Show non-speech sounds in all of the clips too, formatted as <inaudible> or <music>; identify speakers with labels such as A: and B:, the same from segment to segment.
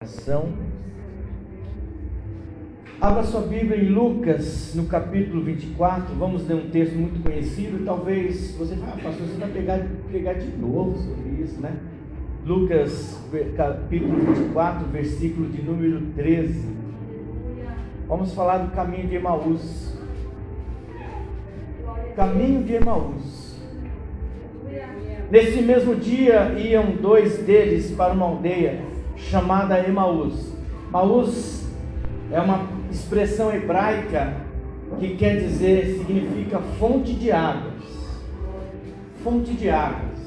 A: Ação. Abra sua Bíblia em Lucas, no capítulo 24. Vamos ler um texto muito conhecido. Talvez você fale, ah, pastor, você vai pegar, pegar de novo sobre isso, né? Lucas, capítulo 24, versículo de número 13. Vamos falar do caminho de Emaús. Caminho de Emaús. Nesse mesmo dia iam dois deles para uma aldeia chamada Emaús. Emaús é uma expressão hebraica que quer dizer, significa fonte de águas. Fonte de águas.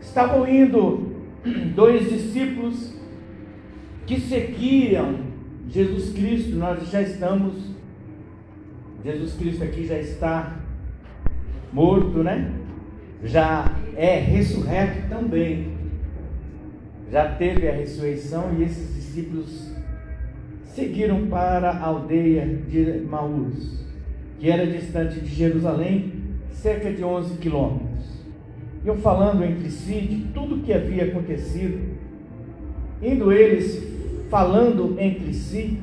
A: Estavam indo <clears throat> dois discípulos que seguiam Jesus Cristo, nós já estamos, Jesus Cristo aqui já está morto, né? Já é ressurreto também já teve a ressurreição e esses discípulos seguiram para a aldeia de Maús, que era distante de Jerusalém, cerca de 11 quilômetros. Iam falando entre si de tudo o que havia acontecido, indo eles falando entre si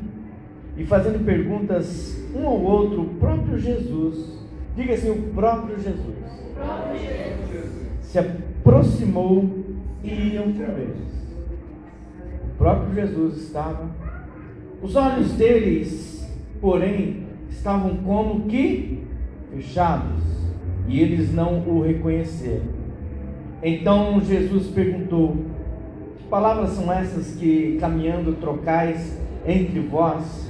A: e fazendo perguntas um ao outro, o próprio Jesus, diga assim, o próprio Jesus, o próprio Jesus. se aproximou e iam com eles próprio Jesus estava. Os olhos deles, porém, estavam como que fechados, e eles não o reconheceram. Então Jesus perguntou: Que palavras são essas que, caminhando, trocais entre vós?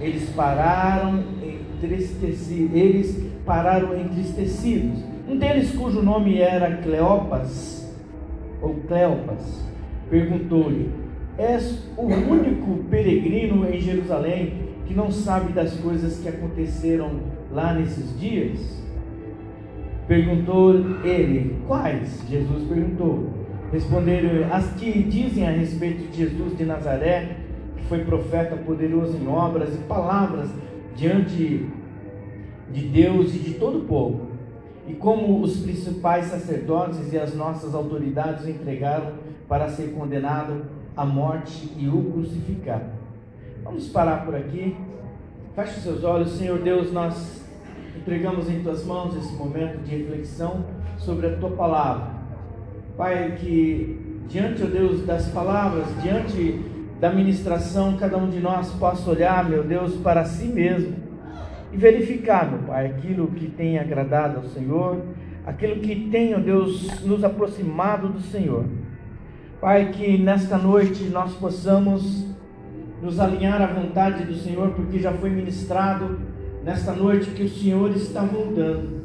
A: Eles pararam entristecidos, eles pararam entristecidos. Um deles, cujo nome era Cleopas, ou Cleopas, perguntou-lhe: És o único peregrino em Jerusalém que não sabe das coisas que aconteceram lá nesses dias? Perguntou ele, quais? Jesus perguntou. Responderam as que dizem a respeito de Jesus de Nazaré, que foi profeta poderoso em obras e palavras diante de Deus e de todo o povo. E como os principais sacerdotes e as nossas autoridades o entregaram para ser condenado a morte e o crucificar. Vamos parar por aqui. Feche os seus olhos, Senhor Deus, nós entregamos em tuas mãos esse momento de reflexão sobre a tua palavra. Pai, que diante, ó Deus, das palavras, diante da ministração, cada um de nós possa olhar, meu Deus, para si mesmo e verificar, meu Pai, aquilo que tem agradado ao Senhor, aquilo que tem, ó Deus, nos aproximado do Senhor. Pai, que nesta noite nós possamos nos alinhar à vontade do Senhor, porque já foi ministrado nesta noite que o Senhor está moldando.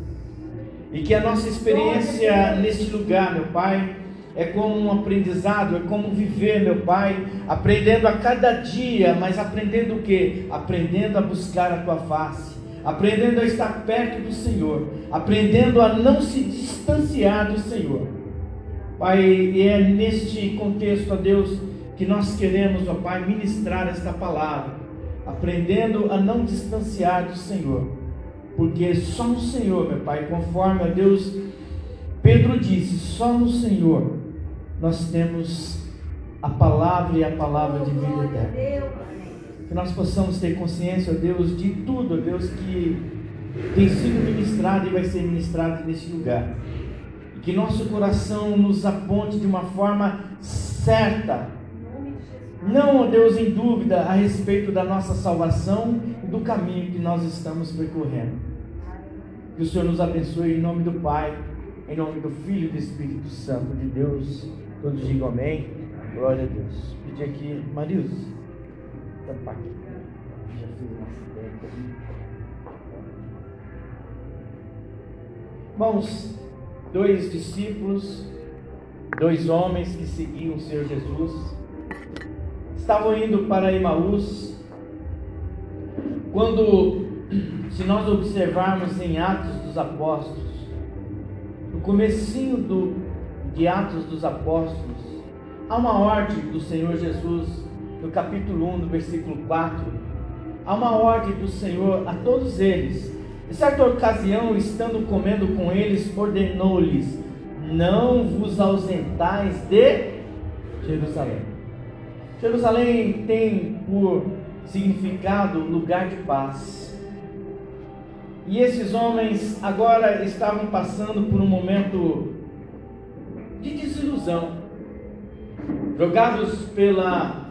A: E que a nossa experiência neste lugar, meu Pai, é como um aprendizado, é como viver, meu Pai, aprendendo a cada dia, mas aprendendo o que? Aprendendo a buscar a tua face, aprendendo a estar perto do Senhor, aprendendo a não se distanciar do Senhor. Pai, e é neste contexto, ó Deus, que nós queremos, ó Pai, ministrar esta palavra, aprendendo a não distanciar do Senhor, porque só no Senhor, meu Pai, conforme a Deus, Pedro disse, só no Senhor nós temos a palavra e a palavra de vida eterna. Que nós possamos ter consciência, ó Deus, de tudo, ó Deus, que tem sido ministrado e vai ser ministrado neste lugar que nosso coração nos aponte de uma forma certa. Não, ó Deus, em dúvida a respeito da nossa salvação e do caminho que nós estamos percorrendo. Que o Senhor nos abençoe em nome do Pai, em nome do Filho e do Espírito Santo de Deus. Todos digam amém. Glória a Deus. Pedir aqui, Marius, tampar aqui. Já fiz uma acidente Irmãos, dois discípulos, dois homens que seguiam o Senhor Jesus, estavam indo para Emaús, quando, se nós observarmos em Atos dos Apóstolos, no comecinho do, de Atos dos Apóstolos, há uma ordem do Senhor Jesus, no capítulo 1, no versículo 4, há uma ordem do Senhor a todos eles, em certa ocasião, estando comendo com eles, ordenou-lhes: Não vos ausentais de Jerusalém. Jerusalém tem por significado lugar de paz. E esses homens agora estavam passando por um momento de desilusão, jogados pela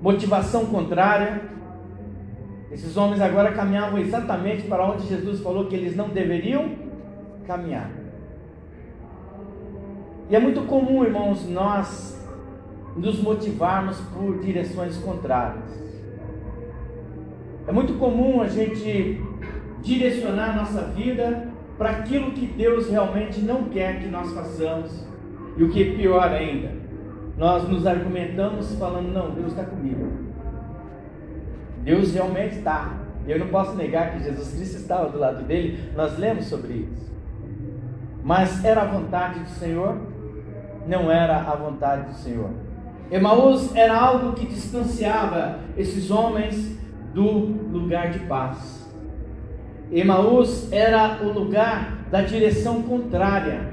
A: motivação contrária. Esses homens agora caminhavam exatamente para onde Jesus falou que eles não deveriam caminhar. E é muito comum, irmãos, nós nos motivarmos por direções contrárias. É muito comum a gente direcionar nossa vida para aquilo que Deus realmente não quer que nós façamos. E o que é pior ainda, nós nos argumentamos falando: não, Deus está comigo. Deus realmente está. Eu não posso negar que Jesus Cristo estava do lado dele, nós lemos sobre isso. Mas era a vontade do Senhor? Não era a vontade do Senhor. Emaús era algo que distanciava esses homens do lugar de paz. Emaús era o lugar da direção contrária.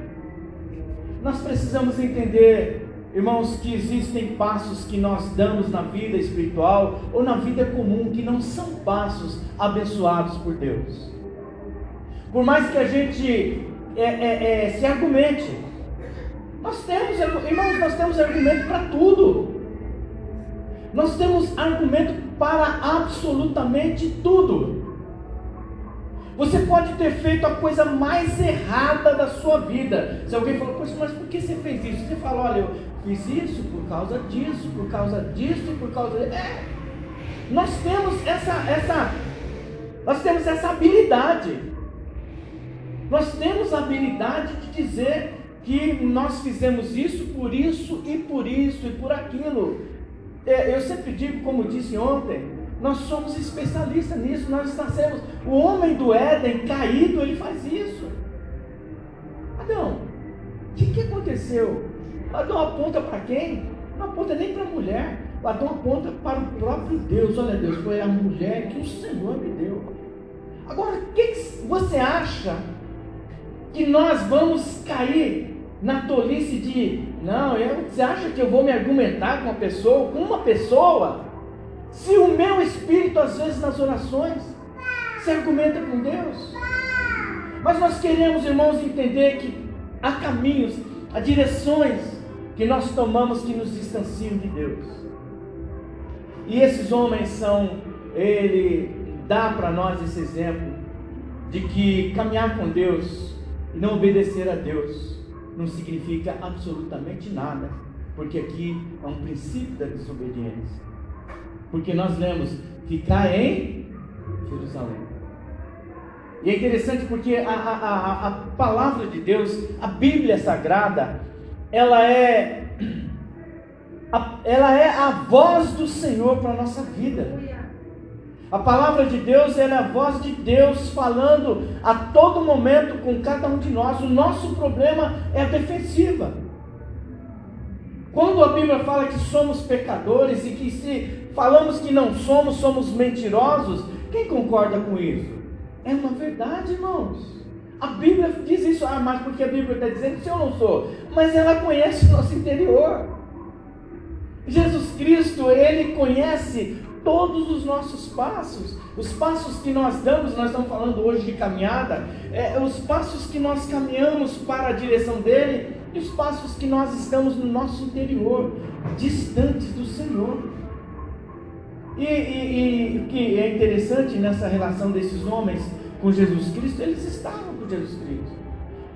A: Nós precisamos entender, irmãos, que existem passos que nós damos na vida espiritual ou na vida comum que não são passos abençoados por Deus. Por mais que a gente é, é, é, se argumente, nós temos, irmãos, nós temos argumento para tudo. Nós temos argumento para absolutamente tudo. Você pode ter feito a coisa mais errada da sua vida. Se alguém falou, mas por que você fez isso? Você fala, olha, eu fiz isso por causa disso, por causa disso, por causa. É. Nós temos essa, essa, nós temos essa habilidade. Nós temos a habilidade de dizer que nós fizemos isso por isso e por isso e por aquilo. É, eu sempre digo, como disse ontem, nós somos especialistas nisso, nós nascemos. O homem do Éden caído, ele faz isso. Adão, o que, que aconteceu? Adão aponta para quem? Não aponta nem para a mulher. Adão aponta para o próprio Deus. Olha, Deus, foi a mulher que o Senhor me deu. Agora, o que você acha que nós vamos cair na tolice de, não, eu, você acha que eu vou me argumentar com uma pessoa, com uma pessoa, se o meu espírito, às vezes nas orações, se argumenta com Deus? Mas nós queremos, irmãos, entender que há caminhos, há direções que nós tomamos que nos distanciam de Deus. E esses homens são, ele dá para nós esse exemplo de que caminhar com Deus e não obedecer a Deus não significa absolutamente nada, porque aqui é um princípio da desobediência. Porque nós lemos ficar em Jerusalém. E é interessante porque a, a, a, a palavra de Deus, a Bíblia Sagrada, ela é ela é a voz do Senhor para a nossa vida. A palavra de Deus é a voz de Deus falando a todo momento com cada um de nós. O nosso problema é a defensiva. Quando a Bíblia fala que somos pecadores e que se falamos que não somos, somos mentirosos, quem concorda com isso? É uma verdade, irmãos. A Bíblia diz isso, ah, mas porque a Bíblia está dizendo que eu não sou, mas ela conhece o nosso interior. Jesus Cristo, ele conhece todos os nossos passos, os passos que nós damos, nós estamos falando hoje de caminhada, é, os passos que nós caminhamos para a direção dele e os passos que nós estamos no nosso interior, distantes do Senhor. E, e o que é interessante nessa relação desses homens com Jesus Cristo, eles estavam com Jesus Cristo.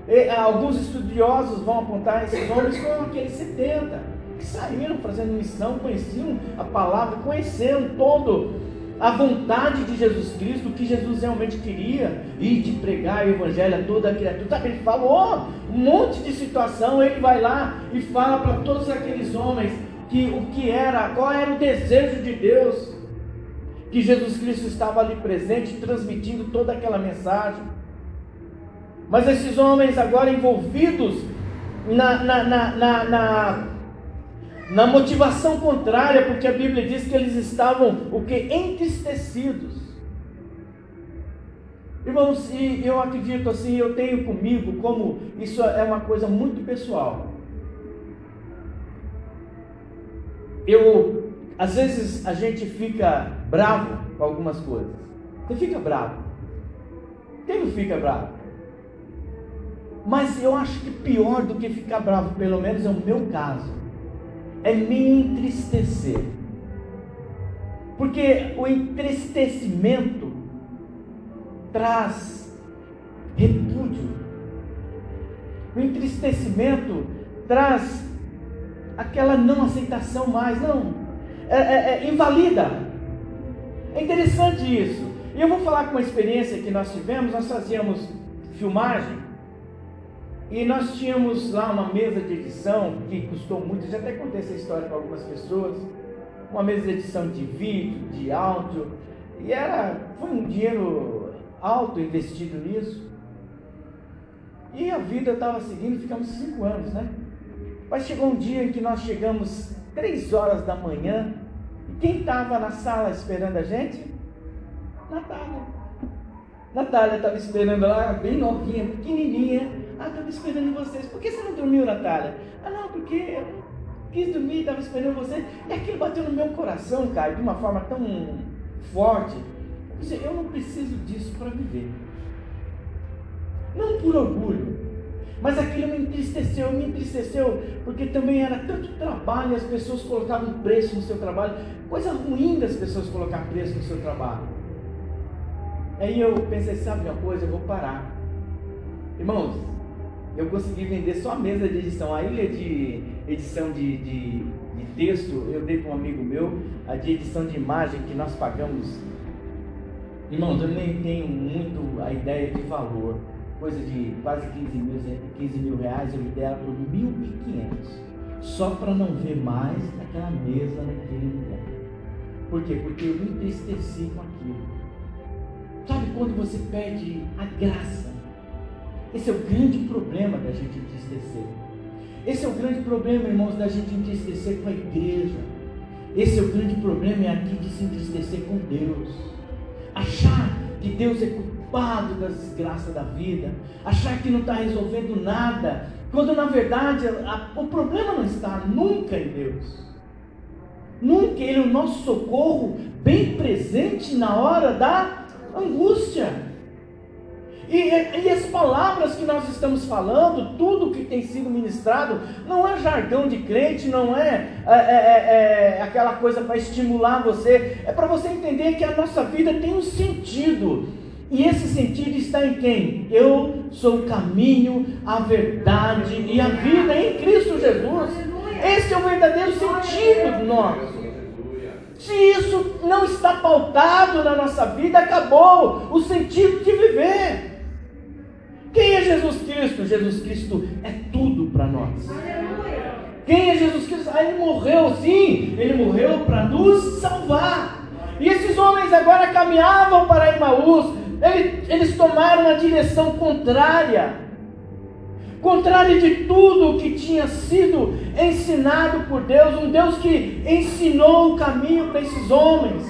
A: E, alguns estudiosos vão apontar esses homens como aqueles 70 que saíram fazendo missão, conheciam a palavra, conheceram todo a vontade de Jesus Cristo, o que Jesus realmente queria, e de pregar o evangelho a toda a criatura. Ele falou um monte de situação, ele vai lá e fala para todos aqueles homens que o que era, qual era o desejo de Deus, que Jesus Cristo estava ali presente, transmitindo toda aquela mensagem. Mas esses homens agora envolvidos na, na, na, na na motivação contrária, porque a Bíblia diz que eles estavam o que entristecidos. Irmãos, e eu acredito assim, eu tenho comigo como isso é uma coisa muito pessoal. eu, às vezes a gente fica bravo com algumas coisas. Você fica bravo. Quem não fica bravo? Mas eu acho que pior do que ficar bravo, pelo menos é o meu caso, é me entristecer. Porque o entristecimento traz repúdio. O entristecimento traz aquela não aceitação mais, não, é, é, é invalida. É interessante isso. E eu vou falar com uma experiência que nós tivemos, nós fazíamos filmagem e nós tínhamos lá uma mesa de edição que custou muito, já até contei essa história para algumas pessoas, uma mesa de edição de vídeo, de áudio, e era, foi um dinheiro alto investido nisso. E a vida estava seguindo, ficamos cinco anos, né? Mas chegou um dia em que nós chegamos três horas da manhã quem estava na sala esperando a gente? Natália. Natália estava esperando lá, bem novinha, pequenininha. Ah, estava esperando vocês. Por que você não dormiu, Natália? Ah, não, porque eu quis dormir, estava esperando você. E aquilo bateu no meu coração, cara, de uma forma tão forte. Eu não preciso disso para viver. Não por orgulho, mas aquilo me entristeceu, me entristeceu, porque também era tanto trabalho e as pessoas colocavam preço no seu trabalho. Coisa ruim das pessoas colocar preço no seu trabalho. Aí eu pensei, sabe uma coisa, eu vou parar. Irmãos, eu consegui vender só a mesa de edição, a ilha de edição de, de, de texto, eu dei para um amigo meu, a de edição de imagem que nós pagamos. Irmãos, eu nem tenho muito a ideia de valor coisa de quase 15 mil, 15 mil reais, eu me dei ela por 1.500. Só para não ver mais aquela mesa naquele lugar. Por quê? Porque eu me entristeci com aquilo. Sabe quando você perde a graça? Esse é o grande problema da gente entristecer. Esse é o grande problema, irmãos, da gente entristecer com a igreja. Esse é o grande problema é aqui de se entristecer com Deus. Achar que Deus é culpado das desgraças da vida, achar que não está resolvendo nada, quando na verdade a, o problema não está nunca em Deus. Nunca Ele é o nosso socorro bem presente na hora da angústia. E, e, as palavras que nós estamos falando, tudo que tem sido ministrado, não é jargão de crente, não é, é, é, é, é aquela coisa para estimular você, é para você entender que a nossa vida tem um sentido. E esse sentido está em quem? Eu sou o caminho, a verdade e a vida em Cristo Jesus. Esse é o verdadeiro sentido nosso. Se isso não está pautado na nossa vida, acabou o sentido de viver. Quem é Jesus Cristo? Jesus Cristo é tudo para nós. Quem é Jesus Cristo? Ah, ele morreu, sim, ele morreu para nos salvar. E esses homens agora caminhavam para Emaús, eles tomaram a direção contrária, contrária de tudo que tinha sido ensinado por Deus, um Deus que ensinou o caminho para esses homens.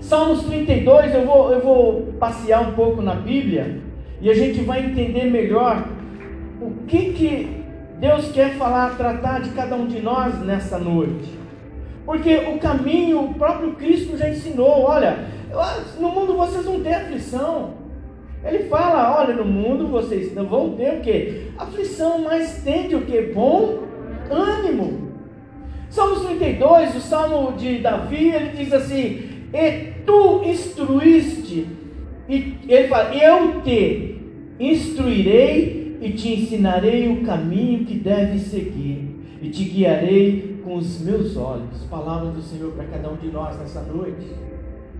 A: Salmos 32, eu vou, eu vou passear um pouco na Bíblia e a gente vai entender melhor o que, que Deus quer falar, tratar de cada um de nós nessa noite. Porque o caminho, o próprio Cristo já ensinou, olha, no mundo vocês vão ter aflição. Ele fala: olha, no mundo vocês não vão ter o que? Aflição, mas tende o que? Bom ânimo. Salmos 32, o salmo de Davi, ele diz assim: E tu instruíste, e ele fala: Eu te instruirei e te ensinarei o caminho que deves seguir, e te guiarei com os meus olhos. Palavra do Senhor para cada um de nós nessa noite.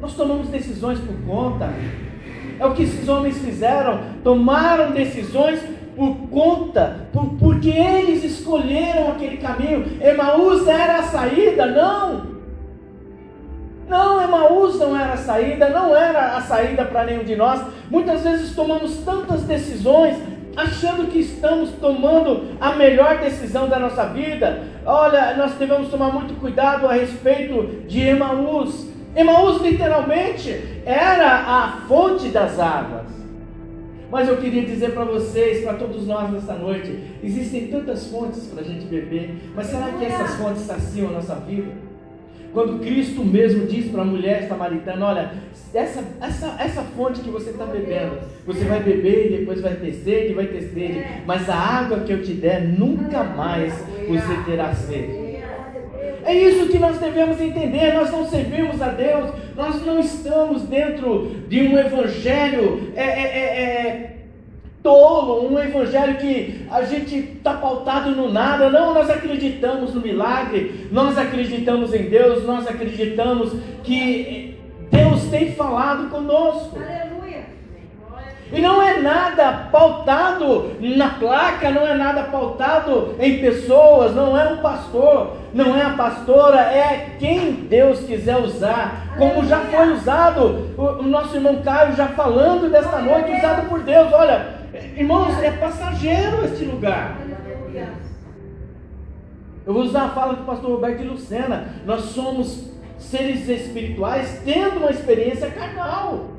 A: Nós tomamos decisões por conta. É o que esses homens fizeram. Tomaram decisões por conta, por, porque eles escolheram aquele caminho. Emaús era a saída? Não. Não, Emaús não era a saída, não era a saída para nenhum de nós. Muitas vezes tomamos tantas decisões achando que estamos tomando a melhor decisão da nossa vida. Olha, nós devemos tomar muito cuidado a respeito de Emaús. Emaús literalmente era a fonte das águas. Mas eu queria dizer para vocês, para todos nós nessa noite, existem tantas fontes para a gente beber, mas será que essas fontes saciam a nossa vida? Quando Cristo mesmo diz para a mulher samaritana: Olha, essa, essa, essa fonte que você está bebendo, você vai beber e depois vai ter sede, vai ter sede, mas a água que eu te der, nunca mais você terá sede. É isso que nós devemos entender. Nós não servimos a Deus, nós não estamos dentro de um evangelho é, é, é, é tolo, um evangelho que a gente está pautado no nada. Não, nós acreditamos no milagre, nós acreditamos em Deus, nós acreditamos que Deus tem falado conosco. Aleluia. E não é nada pautado na placa, não é nada pautado em pessoas, não é um pastor, não é a pastora, é quem Deus quiser usar, como já foi usado, o nosso irmão Caio já falando desta noite, usado por Deus. Olha, irmãos, é passageiro este lugar. Eu vou usar a fala do pastor Roberto de Lucena. Nós somos seres espirituais tendo uma experiência carnal.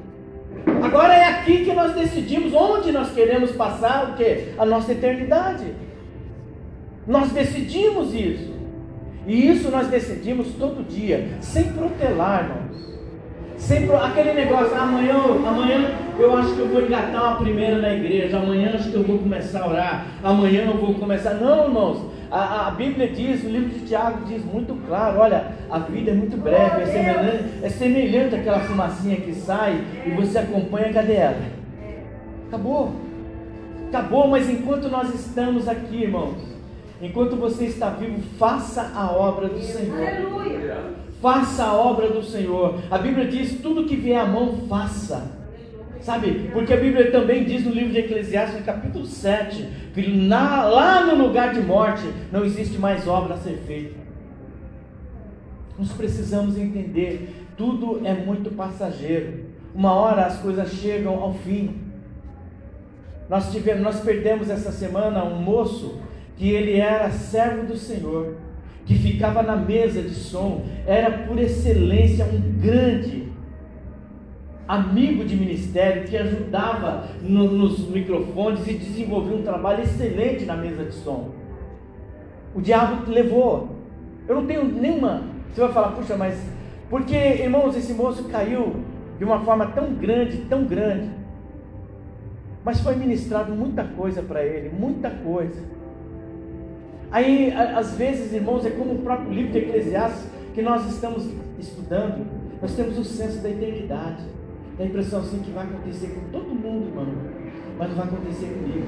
A: Agora é aqui que nós decidimos onde nós queremos passar o que? A nossa eternidade. Nós decidimos isso. E isso nós decidimos todo dia, sem protelar, irmãos. Sem pro... aquele negócio, amanhã, amanhã eu acho que eu vou engatar uma primeira na igreja, amanhã acho que eu vou começar a orar, amanhã eu vou começar. Não, irmãos, a, a, Bíblia diz, o livro de Tiago diz muito claro: olha, a vida é muito breve, é semelhante, é semelhante àquela fumacinha que sai e você acompanha, cadê ela? Acabou. Acabou, mas enquanto nós estamos aqui, irmãos, enquanto você está vivo, faça a obra do Senhor. Aleluia. Faça a obra do Senhor. A Bíblia diz: tudo que vier à mão, faça. Sabe? Porque a Bíblia também diz no livro de Eclesiastes, no capítulo 7, que na, lá no lugar de morte não existe mais obra a ser feita. Nós precisamos entender, tudo é muito passageiro. Uma hora as coisas chegam ao fim. Nós tivemos, nós perdemos essa semana um moço que ele era servo do Senhor, que ficava na mesa de som, era por excelência um grande amigo de ministério que ajudava no, nos microfones e desenvolvia um trabalho excelente na mesa de som. O diabo levou. Eu não tenho nenhuma. Você vai falar, puxa, mas. Porque, irmãos, esse moço caiu de uma forma tão grande, tão grande. Mas foi ministrado muita coisa para ele, muita coisa. Aí, às vezes, irmãos, é como o próprio livro de Eclesiastes que nós estamos estudando. Nós temos o senso da eternidade. Dá a impressão assim que vai acontecer com todo mundo, irmão, mas não vai acontecer comigo.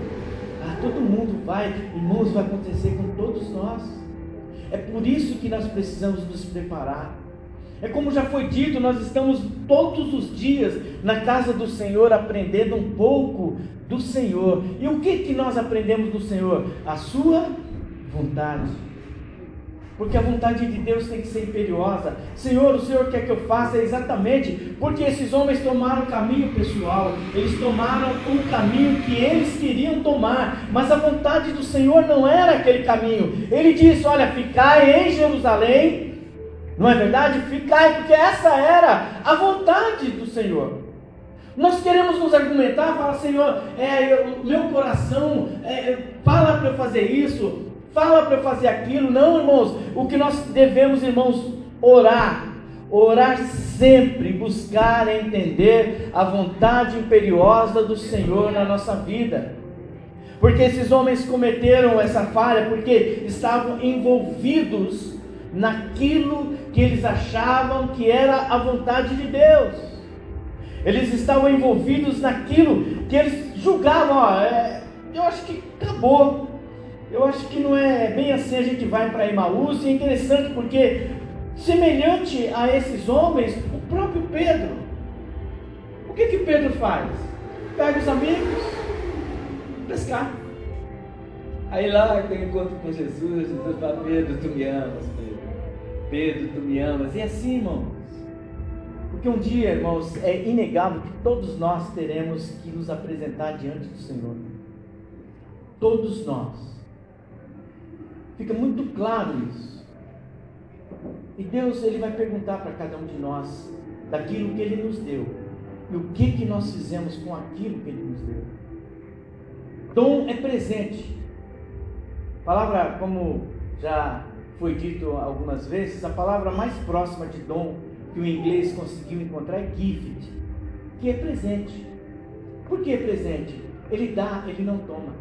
A: Ah, todo mundo vai, irmãos, vai acontecer com todos nós. É por isso que nós precisamos nos preparar. É como já foi dito, nós estamos todos os dias na casa do Senhor aprendendo um pouco do Senhor. E o que que nós aprendemos do Senhor? A sua vontade. Porque a vontade de Deus tem que ser imperiosa. Senhor, o Senhor quer que eu faça exatamente porque esses homens tomaram o caminho pessoal, eles tomaram o caminho que eles queriam tomar, mas a vontade do Senhor não era aquele caminho. Ele disse: Olha, ficai em Jerusalém, não é verdade? Ficai, porque essa era a vontade do Senhor. Nós queremos nos argumentar, falar, Senhor, é, o meu coração é, fala para eu fazer isso, fala para eu fazer aquilo. Não, irmãos. O que nós devemos, irmãos, orar. Orar sempre, buscar entender a vontade imperiosa do Senhor na nossa vida. Porque esses homens cometeram essa falha porque estavam envolvidos naquilo que eles achavam que era a vontade de Deus. Eles estavam envolvidos naquilo que eles julgavam, ó, é, eu acho que acabou. Eu acho que não é bem assim a gente vai para Emaús, e é interessante porque, semelhante a esses homens, o próprio Pedro, o que que Pedro faz? Pega os amigos, pescar. Aí lá tem encontro com Jesus, Jesus fala, Pedro, tu me amas, Pedro. Pedro, tu me amas. E assim, irmãos. Porque um dia, irmãos, é inegável que todos nós teremos que nos apresentar diante do Senhor. Todos nós. Fica muito claro isso. E Deus ele vai perguntar para cada um de nós daquilo que Ele nos deu e o que que nós fizemos com aquilo que Ele nos deu. Dom é presente. A palavra, como já foi dito algumas vezes, a palavra mais próxima de dom que o inglês conseguiu encontrar é gift, que é presente. Por que presente? Ele dá, ele não toma.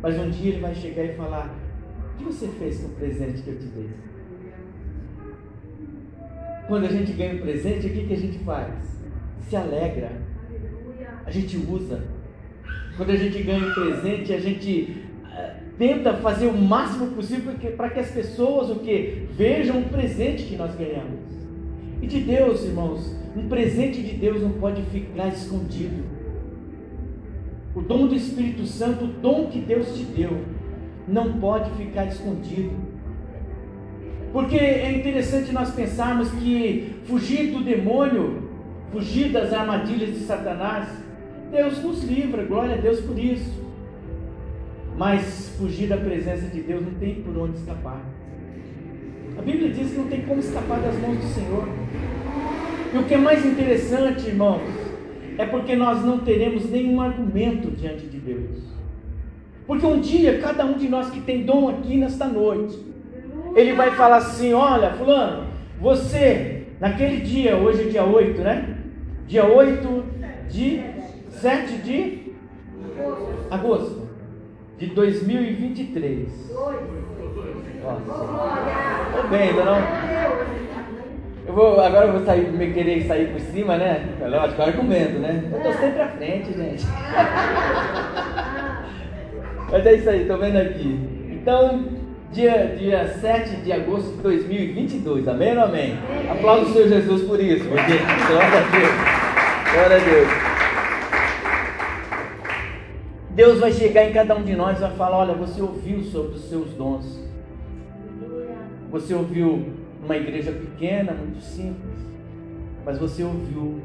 A: Mas um dia ele vai chegar e falar: O que você fez com o presente que eu te dei? Quando a gente ganha um presente, o que, que a gente faz? Se alegra, a gente usa. Quando a gente ganha um presente, a gente uh, tenta fazer o máximo possível para que as pessoas o que vejam o presente que nós ganhamos. E de Deus, irmãos, um presente de Deus não pode ficar escondido. O dom do Espírito Santo, o dom que Deus te deu, não pode ficar escondido. Porque é interessante nós pensarmos que fugir do demônio, fugir das armadilhas de Satanás, Deus nos livra, glória a Deus por isso. Mas fugir da presença de Deus não tem por onde escapar. A Bíblia diz que não tem como escapar das mãos do Senhor. E o que é mais interessante, irmãos, é porque nós não teremos nenhum argumento diante de Deus. Porque um dia, cada um de nós que tem dom aqui nesta noite, ele vai falar assim: Olha, Fulano, você, naquele dia, hoje é dia 8, né? Dia 8 de 7 de agosto de 2023. Nossa. Tô bem, não? Eu vou, agora eu vou sair, me querer sair por cima, né? Lógico, argumento, né? Eu tô sempre à frente, gente. <laughs> Mas é isso aí, tô vendo aqui. Então, dia, dia 7 de agosto de 2022, amém ou amém? Aplauda o Senhor Jesus por isso, porque glória a Deus. Glória a Deus. Deus vai chegar em cada um de nós e vai falar: Olha, você ouviu sobre os seus dons. Você ouviu numa igreja pequena, muito simples, mas você ouviu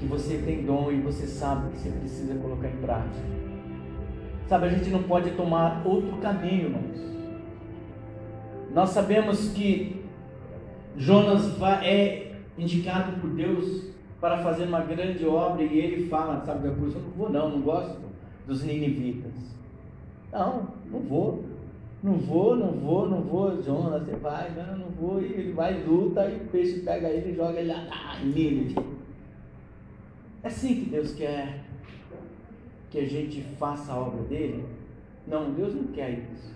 A: que você tem dom e você sabe que você precisa colocar em prática. Sabe, a gente não pode tomar outro caminho, irmãos. Nós sabemos que Jonas é indicado por Deus para fazer uma grande obra e ele fala, sabe, eu não vou não, não gosto dos ninivitas. Não, não vou. Não vou, não vou, não vou, Jonas, você vai, não, não vou. E ele vai, luta, e o peixe pega ele e joga ele lá, ah, nele. É assim que Deus quer que a gente faça a obra dele? Não, Deus não quer isso.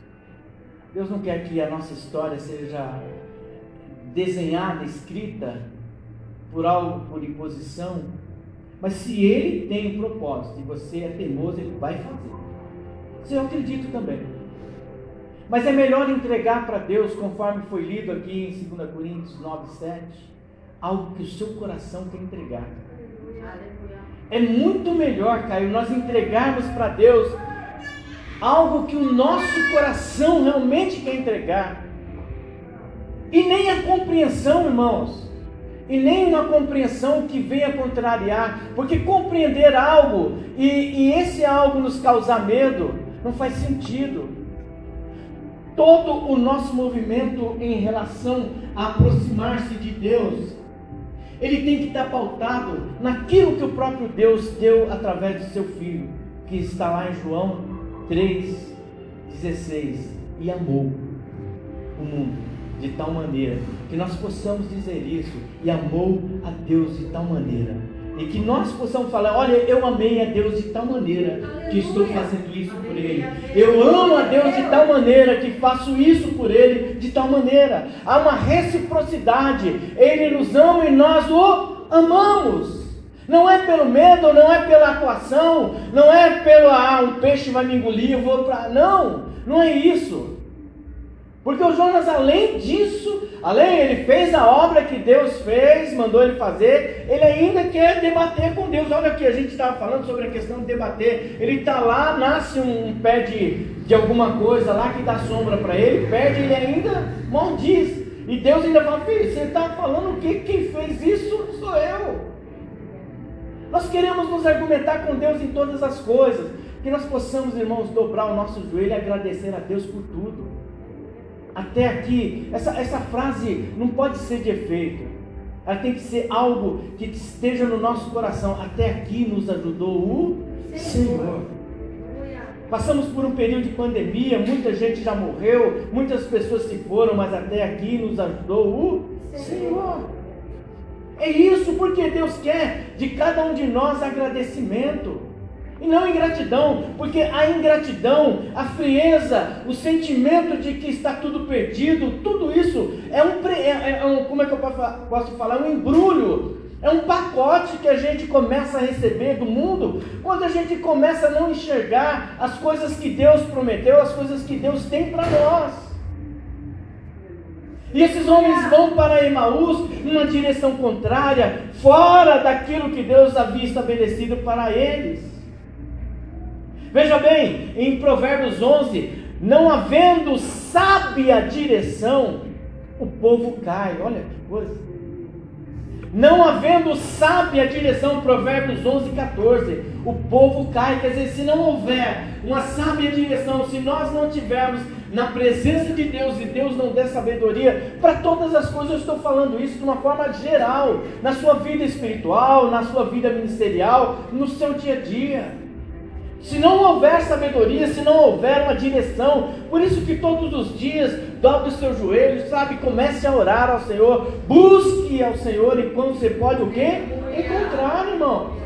A: Deus não quer que a nossa história seja desenhada, escrita por algo, por imposição. Mas se ele tem um propósito e você é teimoso, ele vai fazer. Isso eu acredito também. Mas é melhor entregar para Deus, conforme foi lido aqui em 2 Coríntios 9, 7, algo que o seu coração quer entregar. É muito melhor, Caio, nós entregarmos para Deus algo que o nosso coração realmente quer entregar. E nem a compreensão, irmãos, e nem uma compreensão que venha contrariar, porque compreender algo e, e esse algo nos causar medo não faz sentido todo o nosso movimento em relação a aproximar-se de Deus, ele tem que estar pautado naquilo que o próprio Deus deu através do seu Filho, que está lá em João 3,16, e amou o mundo de tal maneira que nós possamos dizer isso, e amou a Deus de tal maneira e que nós possamos falar: olha, eu amei a Deus de tal maneira que estou fazendo isso por Ele. Eu amo a Deus de tal maneira que faço isso por Ele de tal maneira. Há uma reciprocidade. Ele nos ama e nós o amamos. Não é pelo medo, não é pela atuação, não é pelo ah, um peixe vai me engolir, eu vou para. Não, não é isso. Porque o Jonas, além disso, além ele fez a obra que Deus fez, mandou ele fazer, ele ainda quer debater com Deus. Olha aqui, a gente estava falando sobre a questão de debater. Ele está lá, nasce um pé de, de alguma coisa lá que dá sombra para ele, perde, ele ainda maldiz. E Deus ainda fala: Filho, você está falando o que? Quem fez isso sou eu. Nós queremos nos argumentar com Deus em todas as coisas. Que nós possamos, irmãos, dobrar o nosso joelho e agradecer a Deus por tudo até aqui, essa, essa frase não pode ser de efeito. Ela tem que ser algo que esteja no nosso coração. Até aqui nos ajudou o Senhor. Passamos por um período de pandemia, muita gente já morreu, muitas pessoas se foram, mas até aqui nos ajudou o Senhor. É isso porque Deus quer de cada um de nós agradecimento. E não ingratidão, porque a ingratidão, a frieza, o sentimento de que está tudo perdido, tudo isso é um, é, é um como é que eu posso falar? Um embrulho é um pacote que a gente começa a receber do mundo quando a gente começa a não enxergar as coisas que Deus prometeu, as coisas que Deus tem para nós. E esses homens vão para Emaús numa direção contrária, fora daquilo que Deus havia estabelecido para eles. Veja bem, em Provérbios 11, não havendo sábia direção, o povo cai. Olha que coisa. Não havendo sábia direção, Provérbios 11, 14, o povo cai. Quer dizer, se não houver uma sábia direção, se nós não tivermos na presença de Deus e Deus não der sabedoria para todas as coisas, eu estou falando isso de uma forma geral, na sua vida espiritual, na sua vida ministerial, no seu dia a dia. Se não houver sabedoria, se não houver uma direção, por isso que todos os dias dobre os seus joelhos, sabe? Comece a orar ao Senhor, busque ao Senhor e quando você pode o quê? Encontrar, irmão.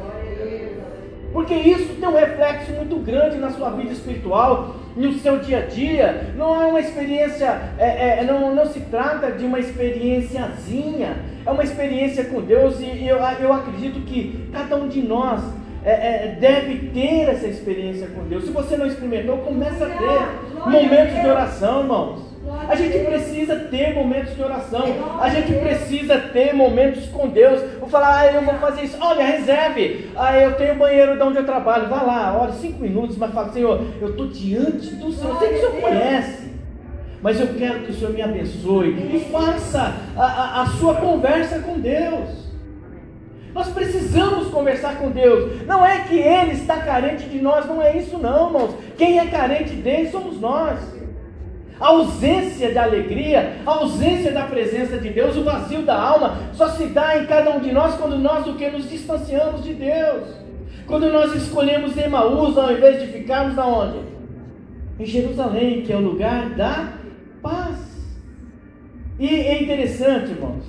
A: Porque isso tem um reflexo muito grande na sua vida espiritual, no seu dia a dia. Não é uma experiência, é, é, não, não se trata de uma experiênciazinha, é uma experiência com Deus e eu, eu acredito que cada um de nós é, é, deve ter essa experiência com Deus. Se você não experimentou, comece a ter momentos de oração, irmãos. A gente precisa ter momentos de oração. A gente precisa ter momentos com Deus. Vou falar, ah, eu vou fazer isso. Olha, reserve. Ah, eu tenho banheiro de onde eu trabalho. Vá lá, olha, cinco minutos, mas fala, Senhor, eu estou diante do Senhor. Eu sei que o Senhor conhece. Mas eu quero que o Senhor me abençoe. E faça a, a, a sua conversa com Deus. Nós precisamos conversar com Deus. Não é que Ele está carente de nós, não é isso, não, irmãos. Quem é carente dele somos nós. A ausência de alegria, a ausência da presença de Deus, o vazio da alma, só se dá em cada um de nós quando nós o que nos distanciamos de Deus. Quando nós escolhemos Emaús ao invés de ficarmos aonde? Em Jerusalém, que é o lugar da paz. E é interessante, irmãos,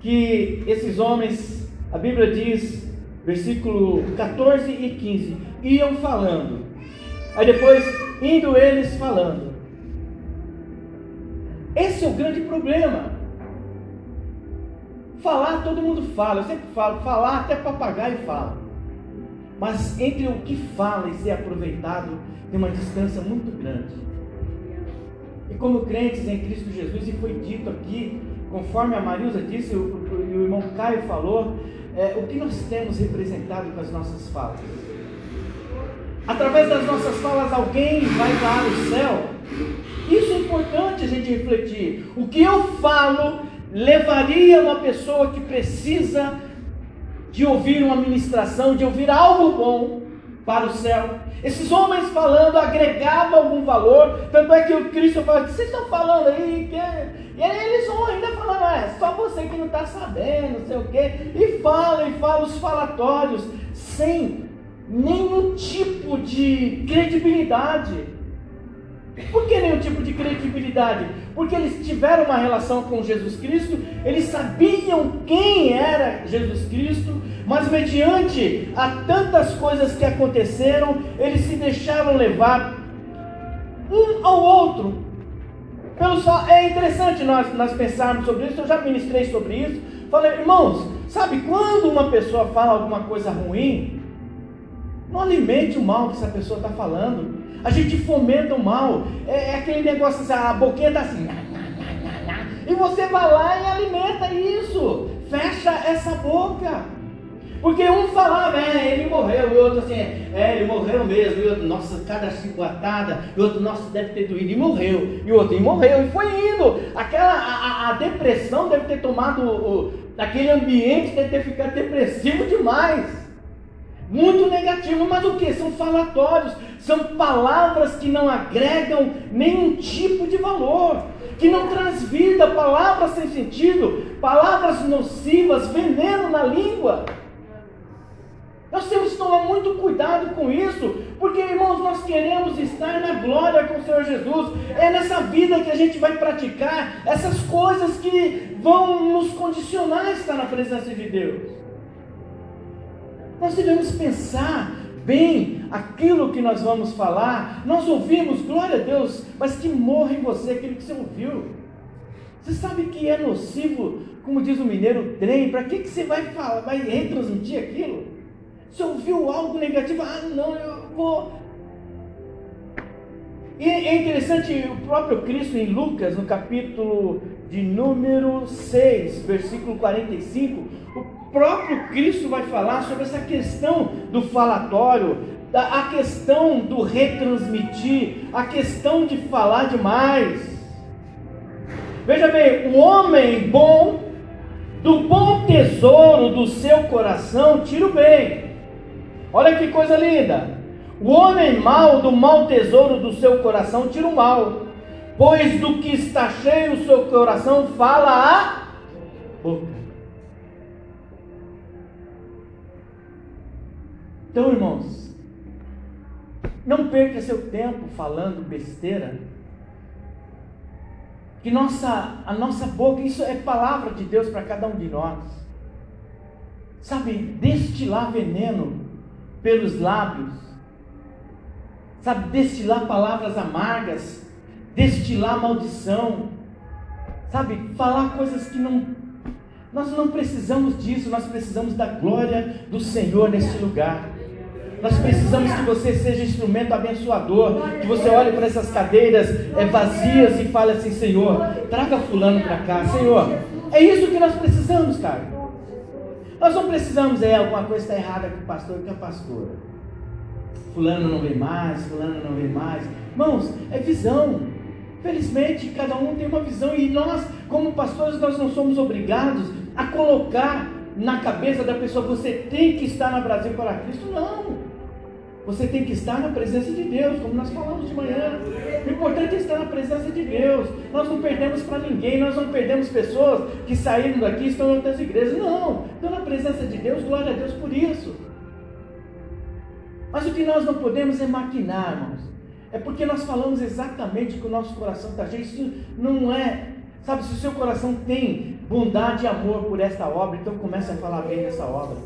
A: que esses homens a Bíblia diz, versículo 14 e 15, iam falando. Aí depois, indo eles falando. Esse é o grande problema. Falar, todo mundo fala, eu sempre falo, falar até papagaio fala. Mas entre o que fala e ser aproveitado tem uma distância muito grande. E como crentes em Cristo Jesus, e foi dito aqui, conforme a Marilza disse, e o, o, o irmão Caio falou, é, o que nós temos representado com as nossas falas. Através das nossas falas, alguém vai para o céu. Isso é importante a gente refletir. O que eu falo levaria uma pessoa que precisa de ouvir uma ministração, de ouvir algo bom para o céu. Esses homens falando agregavam algum valor, tanto é que o Cristo fala: que vocês estão falando aí? E aí eles vão ainda falando: ah, é só você que não está sabendo, não sei o quê. E falam, e falam os falatórios, sem nenhum tipo de credibilidade. Por que nenhum tipo de credibilidade? Porque eles tiveram uma relação com Jesus Cristo, eles sabiam quem era Jesus Cristo, mas mediante a tantas coisas que aconteceram, eles se deixaram levar um ao outro. Pelo só, é interessante nós, nós pensarmos sobre isso, eu já ministrei sobre isso. Falei, irmãos, sabe quando uma pessoa fala alguma coisa ruim, não alimente o mal que essa pessoa está falando. A gente fomenta o mal. É, é aquele negócio assim, a boquinha está assim. E você vai lá e alimenta isso. Fecha essa boca. Porque um falava, é, ele morreu, e o outro assim, é, ele morreu mesmo, e o outro, nossa, cada chicotada, e o outro, nossa, deve ter doído, e morreu, e o outro, e morreu, e foi indo. Aquela, a, a depressão deve ter tomado, o, aquele ambiente deve ter ficado depressivo demais muito negativo, mas o que? São falatórios, são palavras que não agregam nenhum tipo de valor, que não traz vida, palavras sem sentido, palavras nocivas, veneno na língua. Nós temos que tomar muito cuidado com isso, porque, irmãos, nós queremos estar na glória com o Senhor Jesus. É nessa vida que a gente vai praticar essas coisas que vão nos condicionar a estar na presença de Deus. Nós devemos pensar bem aquilo que nós vamos falar. Nós ouvimos, glória a Deus, mas que morra em você aquilo que você ouviu. Você sabe que é nocivo, como diz o mineiro, trem, para que, que você vai falar, vai retransmitir aquilo? Você ouviu algo negativo? Ah, não, eu vou. E é interessante, o próprio Cristo em Lucas, no capítulo de número 6, versículo 45, o próprio Cristo vai falar sobre essa questão do falatório, a questão do retransmitir, a questão de falar demais. Veja bem, o homem bom, do bom tesouro do seu coração, tira o bem Olha que coisa linda. O homem mau do mau tesouro do seu coração tira o mal, pois do que está cheio o seu coração fala a boca. Então, irmãos, não perca seu tempo falando besteira. Que nossa, a nossa boca, isso é palavra de Deus para cada um de nós. Sabe, destilar veneno pelos lábios, sabe, destilar palavras amargas, destilar maldição, sabe, falar coisas que não. Nós não precisamos disso, nós precisamos da glória do Senhor neste lugar. Nós precisamos que você seja instrumento abençoador, que você olhe para essas cadeiras é, vazias e fale assim, Senhor, traga fulano para cá, Senhor. É isso que nós precisamos, cara. Nós não precisamos, é, alguma coisa está errada com o pastor e com a pastora. Fulano não vem mais, fulano não vem mais. Irmãos, é visão. Felizmente, cada um tem uma visão e nós, como pastores, nós não somos obrigados a colocar na cabeça da pessoa, você tem que estar no Brasil para Cristo. Não. Você tem que estar na presença de Deus, como nós falamos de manhã. O importante é estar na presença de Deus. Nós não perdemos para ninguém, nós não perdemos pessoas que saíram daqui e estão em outras igrejas. Não, estão na presença de Deus, glória a Deus por isso. Mas o que nós não podemos é maquinar, irmãos. É porque nós falamos exatamente que o nosso coração está cheio. Isso não é, sabe, se o seu coração tem bondade e amor por esta obra, então comece a falar bem dessa obra.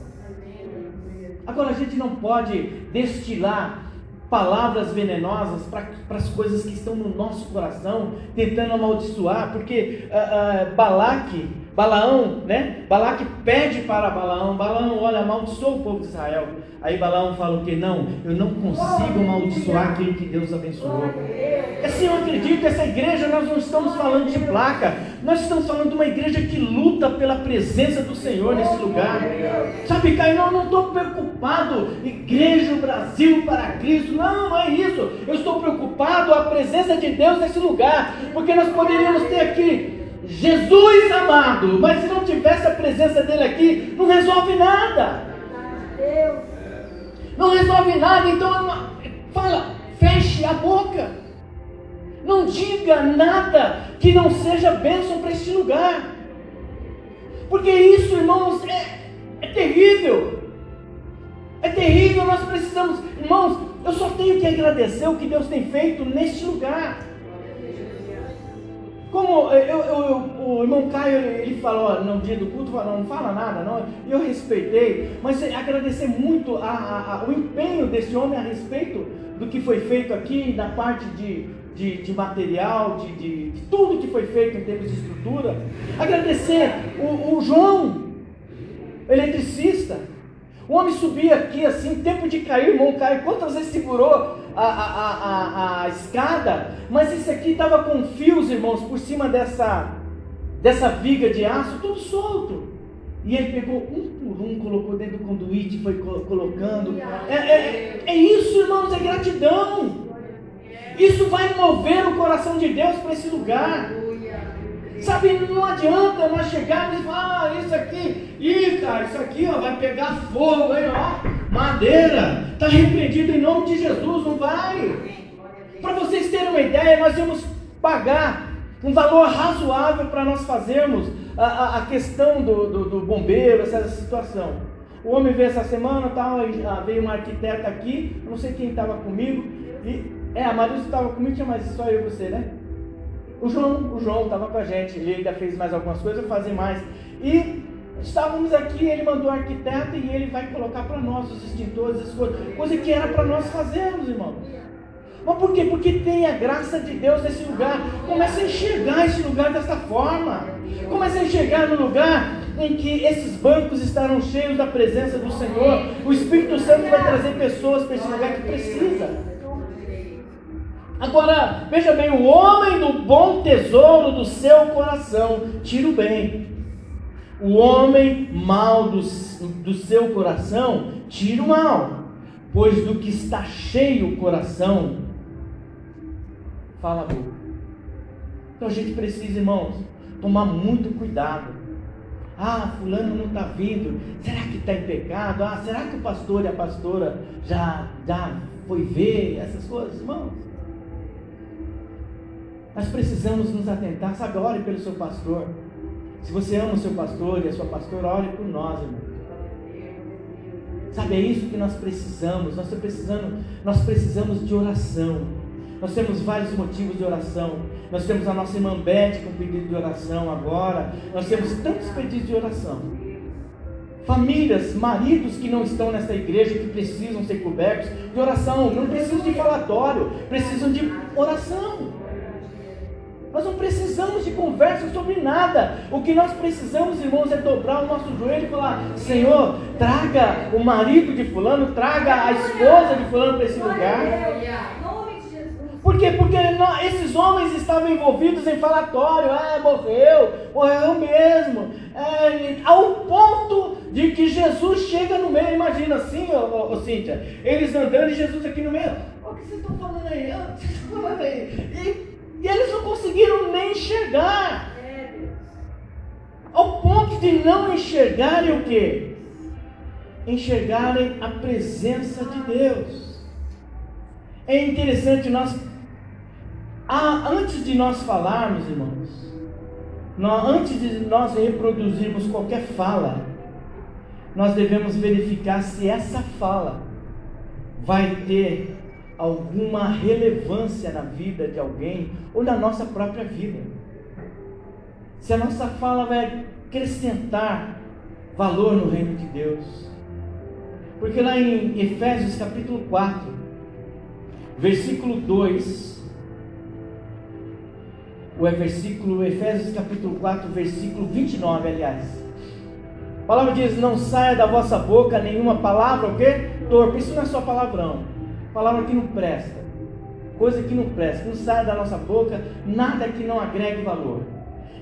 A: Agora a gente não pode destilar palavras venenosas para as coisas que estão no nosso coração, tentando amaldiçoar, porque uh, uh, Balaque, Balaão, né? Balaque pede para Balaão, Balaão, olha, amaldiçoa o povo de Israel. Aí Balaão fala o que? Não, eu não consigo amaldiçoar aquele que Deus abençoou. Assim, eu acredito essa igreja, nós não estamos falando de placa, nós estamos falando de uma igreja que luta pela presença do Senhor nesse lugar. Sabe, Caio, eu não estou preocupado, igreja Brasil para Cristo, não, não é isso. Eu estou preocupado a presença de Deus nesse lugar, porque nós poderíamos ter aqui Jesus amado, mas se não tivesse a presença dele aqui, não resolve nada. Não resolve nada, então fala, feche a boca. Não diga nada que não seja bênção para este lugar. Porque isso, irmãos, é, é terrível. É terrível, nós precisamos, irmãos, eu só tenho que agradecer o que Deus tem feito neste lugar. Como eu, eu, eu, o irmão Caio, ele falou no dia do culto, falou, não fala nada, não. Eu respeitei, mas agradecer muito a, a, a, o empenho desse homem a respeito do que foi feito aqui, da parte de, de, de material, de, de, de, tudo que foi feito em termos de estrutura. Agradecer o, o João, eletricista. O homem subia aqui assim, tempo de cair, irmão Caio, quantas vezes segurou a, a, a, a escada, mas esse aqui estava com fios, irmãos, por cima dessa, dessa viga de aço, tudo solto. E ele pegou um por um, colocou dentro do conduíte, foi colocando. É, é, é isso, irmãos, é gratidão. Isso vai mover o coração de Deus para esse lugar. Sabe, não adianta nós chegarmos e falar, ah, isso aqui, ih, cara, isso aqui ó, vai pegar fogo, hein, ó madeira, está repreendido em nome de Jesus, não vai. Para vocês terem uma ideia, nós íamos pagar um valor razoável para nós fazermos a, a, a questão do, do, do, bombeiro, essa situação. O homem veio essa semana, tal, ah, veio um arquiteto aqui, não sei quem estava comigo. E, é, a Marisa estava comigo, tinha mais só eu e você, né? O João, o João estava com a gente, ele ainda fez mais algumas coisas, eu fazer mais. E estávamos aqui, ele mandou o arquiteto e ele vai colocar para nós os extintores, as coisas, coisa que era para nós fazermos, irmãos. Mas por quê? Porque tem a graça de Deus nesse lugar. Comece a enxergar esse lugar dessa forma. Comece a enxergar no lugar em que esses bancos estarão cheios da presença do Senhor. O Espírito Santo vai trazer pessoas para esse lugar que precisa. Agora, veja bem, o homem do bom tesouro do seu coração tira o bem. O homem mal do, do seu coração tira o mal. Pois do que está cheio o coração, fala a boca. Então a gente precisa, irmãos, tomar muito cuidado. Ah, fulano não está vindo. Será que está em pecado? Ah, será que o pastor e a pastora já, já foi ver essas coisas, irmãos? Nós precisamos nos atentar. Sabe, ore pelo seu pastor. Se você ama o seu pastor e a sua pastora, ore por nós, irmão. Sabe, é isso que nós precisamos. Nós precisamos, nós precisamos de oração. Nós temos vários motivos de oração. Nós temos a nossa irmã Beth com pedido de oração agora. Nós temos tantos pedidos de oração. Famílias, maridos que não estão nessa igreja, que precisam ser cobertos de oração. Não precisam de falatório, precisam de oração. Nós não precisamos de conversa sobre nada. O que nós precisamos, irmãos, é dobrar o nosso joelho e falar: Senhor, traga o marido de Fulano, traga a esposa de Fulano para esse lugar. Por quê? Porque esses homens estavam envolvidos em falatório, ah, morreu, morreu mesmo, é, ao ponto de que Jesus chega no meio, imagina assim, ô, Cíntia, eles andando e Jesus aqui no meio, o que vocês estão falando aí? O que vocês estão falando aí? E, e eles não conseguiram nem enxergar, ao ponto de não enxergarem o que? Enxergarem a presença de Deus. É interessante nós ah, antes de nós falarmos, irmãos, nós, antes de nós reproduzirmos qualquer fala, nós devemos verificar se essa fala vai ter alguma relevância na vida de alguém ou na nossa própria vida. Se a nossa fala vai acrescentar valor no reino de Deus. Porque lá em Efésios capítulo 4, versículo 2, o versículo, Efésios capítulo 4, versículo 29, aliás. A palavra diz: Não saia da vossa boca nenhuma palavra, o quê? Torpe. Isso não é só palavrão. Palavra que não presta. Coisa que não presta. Não saia da nossa boca nada que não agregue valor.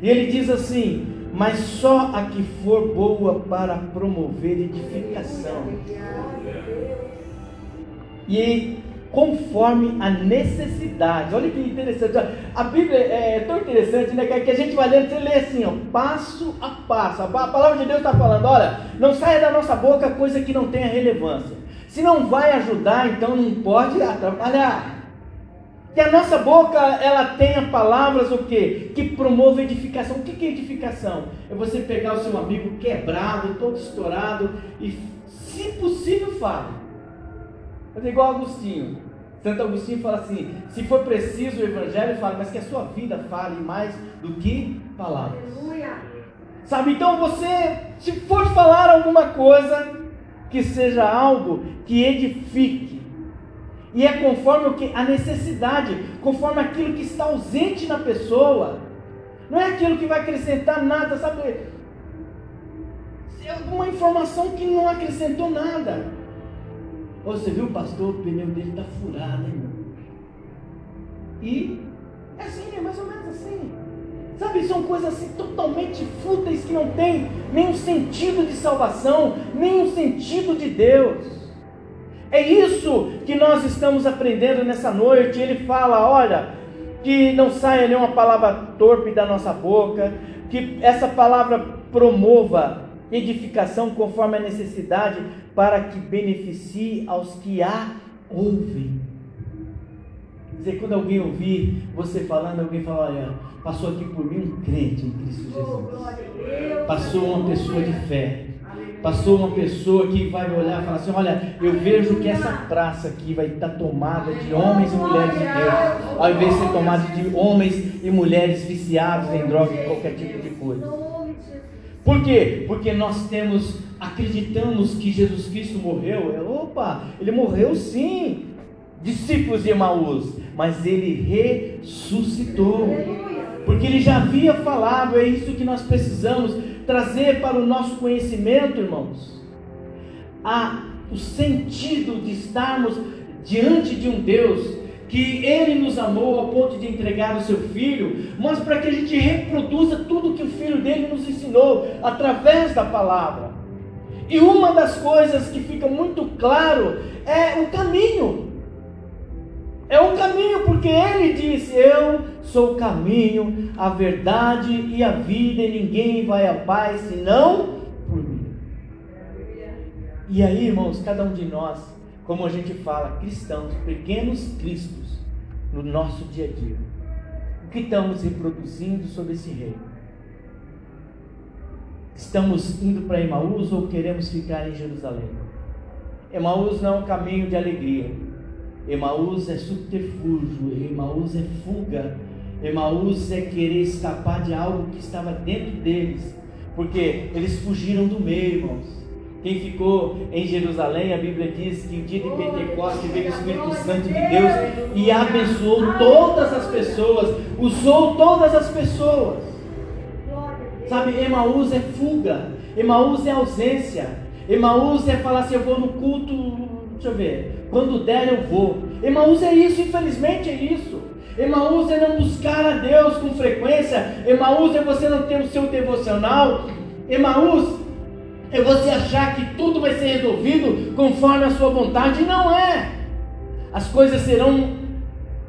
A: E ele diz assim: Mas só a que for boa para promover edificação. E conforme a necessidade. Olha que interessante. A Bíblia é tão interessante, né? Que a gente vai lendo, você lê assim, ó, passo a passo. A palavra de Deus está falando: olha, não saia da nossa boca coisa que não tenha relevância. Se não vai ajudar, então não pode atrapalhar. Que a nossa boca ela tenha palavras o quê? Que promove edificação. O que é edificação? É você pegar o seu amigo quebrado, todo estourado e, se possível, fale. Mas é igual Agostinho. Santo Agostinho fala assim: se for preciso o Evangelho, fale, mas que a sua vida fale mais do que palavras. Sabe, então você, se for falar alguma coisa, que seja algo que edifique. E é conforme o que? A necessidade, conforme aquilo que está ausente na pessoa. Não é aquilo que vai acrescentar nada, sabe? É uma informação que não acrescentou nada. Você viu, pastor, o pneu dele está furado, irmão. E é assim, é mais ou menos assim. Sabe, são coisas assim totalmente fúteis que não tem nenhum sentido de salvação, nenhum sentido de Deus. É isso que nós estamos aprendendo nessa noite. Ele fala: olha, que não saia nenhuma palavra torpe da nossa boca, que essa palavra promova edificação conforme a necessidade, para que beneficie aos que a ouvem. Dizer, quando alguém ouvir você falando, alguém fala, olha, passou aqui por mim um crente em Cristo Jesus. Passou uma pessoa de fé. Passou uma pessoa que vai olhar e falar assim: Olha, eu vejo que essa praça aqui vai estar tomada de homens e mulheres de Deus, ao invés de ser tomada de homens e mulheres viciados em droga e qualquer tipo de coisa. Por quê? Porque nós temos, acreditamos que Jesus Cristo morreu. Opa, ele morreu sim, discípulos de Emaús, mas ele ressuscitou. Porque ele já havia falado, é isso que nós precisamos trazer para o nosso conhecimento, irmãos, a, o sentido de estarmos diante de um Deus que Ele nos amou ao ponto de entregar o seu Filho, mas para que a gente reproduza tudo que o Filho dele nos ensinou através da palavra. E uma das coisas que fica muito claro é o caminho. É um caminho, porque ele disse: Eu sou o caminho, a verdade e a vida, e ninguém vai à paz senão por mim. E aí, irmãos, cada um de nós, como a gente fala, cristãos, pequenos cristos no nosso dia a dia, o que estamos reproduzindo sobre esse reino? Estamos indo para Emaús ou queremos ficar em Jerusalém? Emaús não é um caminho de alegria. Emaús é subterfúgio, Emaús é fuga, Emaús é querer escapar de algo que estava dentro deles, porque eles fugiram do meio, irmãos. Quem ficou em Jerusalém, a Bíblia diz que o dia de Pentecostes veio o Espírito Santo de Deus e abençoou todas as pessoas, usou todas as pessoas. Sabe, Emaús é fuga, Emaús é ausência, Emaús é falar assim: eu vou no culto Deixa eu ver. Quando der, eu vou. Emaús é isso, infelizmente é isso. Emaús é não buscar a Deus com frequência. Emaús é você não ter o seu devocional. Emaús é você achar que tudo vai ser resolvido conforme a sua vontade. E não é. As coisas serão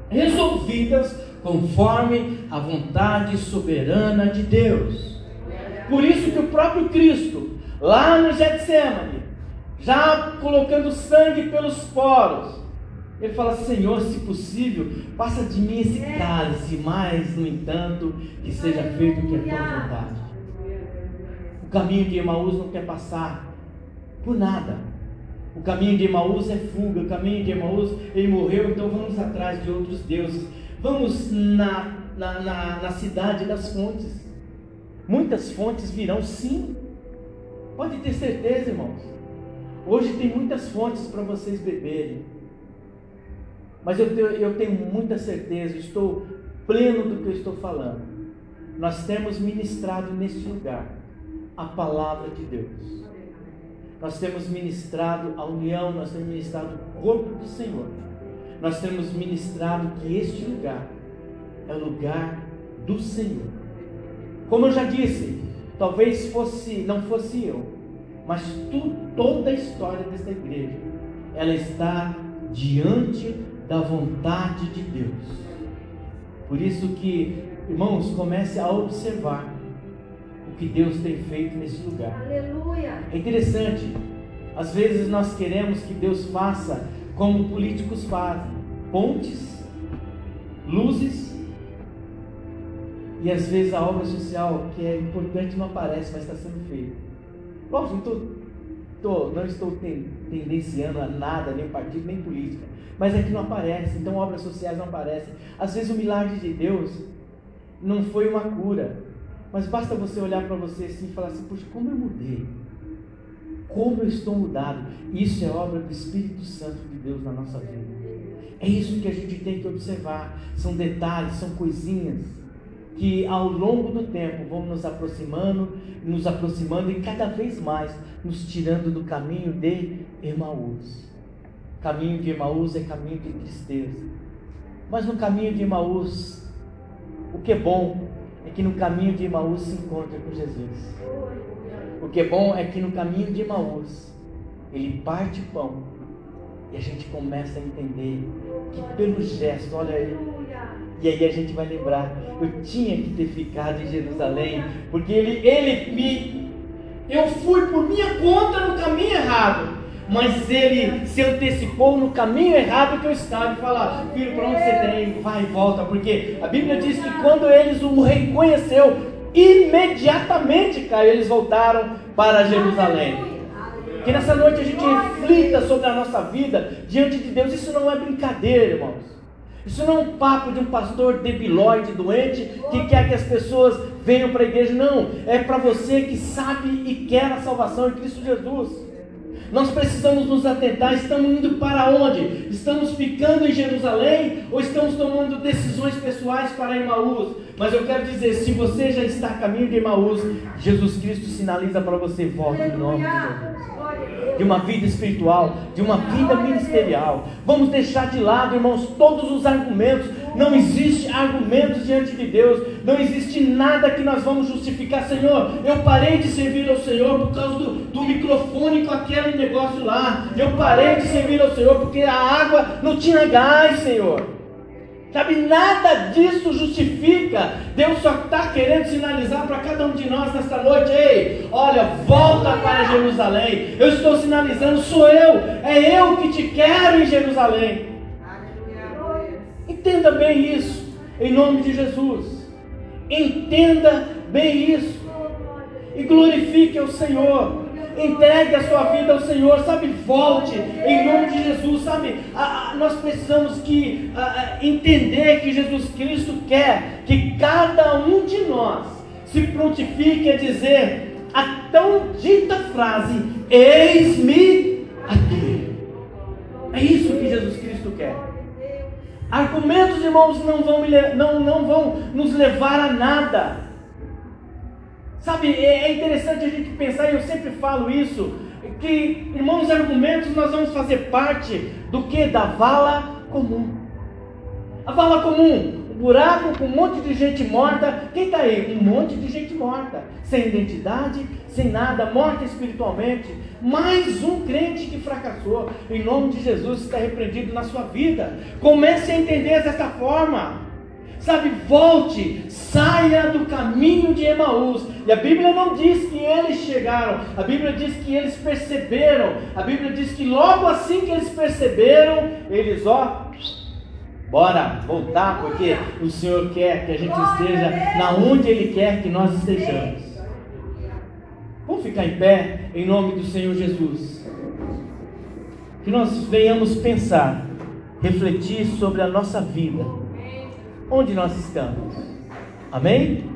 A: resolvidas conforme a vontade soberana de Deus. Por isso que o próprio Cristo, lá no Getsemane, já colocando sangue pelos poros. Ele fala: Senhor, se possível, passa de mim esse cálice, mas, no entanto, que seja feito o que é tua vontade. O caminho de Emaús não quer passar por nada. O caminho de Emaús é fuga. O caminho de Emaús, ele morreu, então vamos atrás de outros deuses. Vamos na, na, na, na cidade das fontes. Muitas fontes virão, sim. Pode ter certeza, irmãos. Hoje tem muitas fontes para vocês beberem. Mas eu tenho, eu tenho muita certeza, estou pleno do que eu estou falando. Nós temos ministrado neste lugar a palavra de Deus. Nós temos ministrado a união, nós temos ministrado o corpo do Senhor. Nós temos ministrado que este lugar é o lugar do Senhor. Como eu já disse, talvez fosse, não fosse eu, mas tu, toda a história desta igreja, ela está diante da vontade de Deus. Por isso que, irmãos, comece a observar o que Deus tem feito nesse lugar. Aleluia. É interessante. Às vezes nós queremos que Deus faça como políticos fazem, pontes, luzes, e às vezes a obra social que é importante não aparece, mas está sendo feita. Lógico, não, tô, tô, não estou tendenciando a nada, nem partido, nem política. Mas é que não aparece, então obras sociais não aparecem. Às vezes o milagre de Deus não foi uma cura. Mas basta você olhar para você assim e falar assim, puxa, como eu mudei. Como eu estou mudado. Isso é obra do Espírito Santo de Deus na nossa vida. É isso que a gente tem que observar. São detalhes, são coisinhas que ao longo do tempo vão nos aproximando, nos aproximando e cada vez mais nos tirando do caminho de Emaús. Caminho de Emaús é caminho de tristeza. Mas no caminho de Emaús, o que é bom é que no caminho de Emaús se encontra com Jesus. O que é bom é que no caminho de Emaús, ele parte pão e a gente começa a entender que pelo gesto, olha aí, e aí a gente vai lembrar, eu tinha que ter ficado em Jerusalém, porque ele, ele me. Eu fui por minha conta no caminho errado, mas ele se antecipou no caminho errado que eu estava e falar, filho, para onde você tem? Vai e volta, porque a Bíblia diz que quando eles o reconheceu, imediatamente, Caio, eles voltaram para Jerusalém. Que nessa noite a gente reflita sobre a nossa vida diante de Deus. Isso não é brincadeira, irmãos. Isso não é um papo de um pastor debilóide, doente, que quer que as pessoas venham para a igreja. Não, é para você que sabe e quer a salvação em Cristo Jesus. Nós precisamos nos atentar, estamos indo para onde? Estamos ficando em Jerusalém ou estamos tomando decisões pessoais para Emaús? Mas eu quero dizer, se você já está a caminho de Emaús, Jesus Cristo sinaliza para você, volte em nome de Jesus de uma vida espiritual, de uma vida ministerial. Vamos deixar de lado, irmãos, todos os argumentos. Não existe argumentos diante de Deus. Não existe nada que nós vamos justificar. Senhor, eu parei de servir ao Senhor por causa do, do microfone com aquele negócio lá. Eu parei de servir ao Senhor porque a água não tinha gás, Senhor. Sabe, nada disso justifica. Deus só está querendo sinalizar para cada um de nós nesta noite: ei, olha, volta para Jerusalém. Eu estou sinalizando, sou eu, é eu que te quero em Jerusalém. Entenda bem isso, em nome de Jesus. Entenda bem isso. E glorifique o Senhor. Entregue a sua vida ao Senhor, sabe? Volte em nome de Jesus, sabe? A, a, nós precisamos que a, entender que Jesus Cristo quer que cada um de nós se prontifique a dizer a tão dita frase: Eis-me aqui. É isso que Jesus Cristo quer. Argumentos, irmãos, não vão, não, não vão nos levar a nada. Sabe, é, é interessante a gente pensar, e eu sempre falo isso, que, irmãos, argumentos nós vamos fazer parte do que? Da vala comum. A vala comum, um buraco com um monte de gente morta. Quem está aí? Um monte de gente morta, sem identidade, sem nada, morta espiritualmente. Mais um crente que fracassou. Em nome de Jesus está repreendido na sua vida. Comece a entender dessa forma. Sabe, volte, saia do caminho de Emaús. E a Bíblia não diz que eles chegaram, a Bíblia diz que eles perceberam. A Bíblia diz que logo assim que eles perceberam, eles, ó, bora voltar, porque o Senhor quer que a gente esteja na onde Ele quer que nós estejamos. Vamos ficar em pé em nome do Senhor Jesus. Que nós venhamos pensar, refletir sobre a nossa vida onde nós estamos. Amém?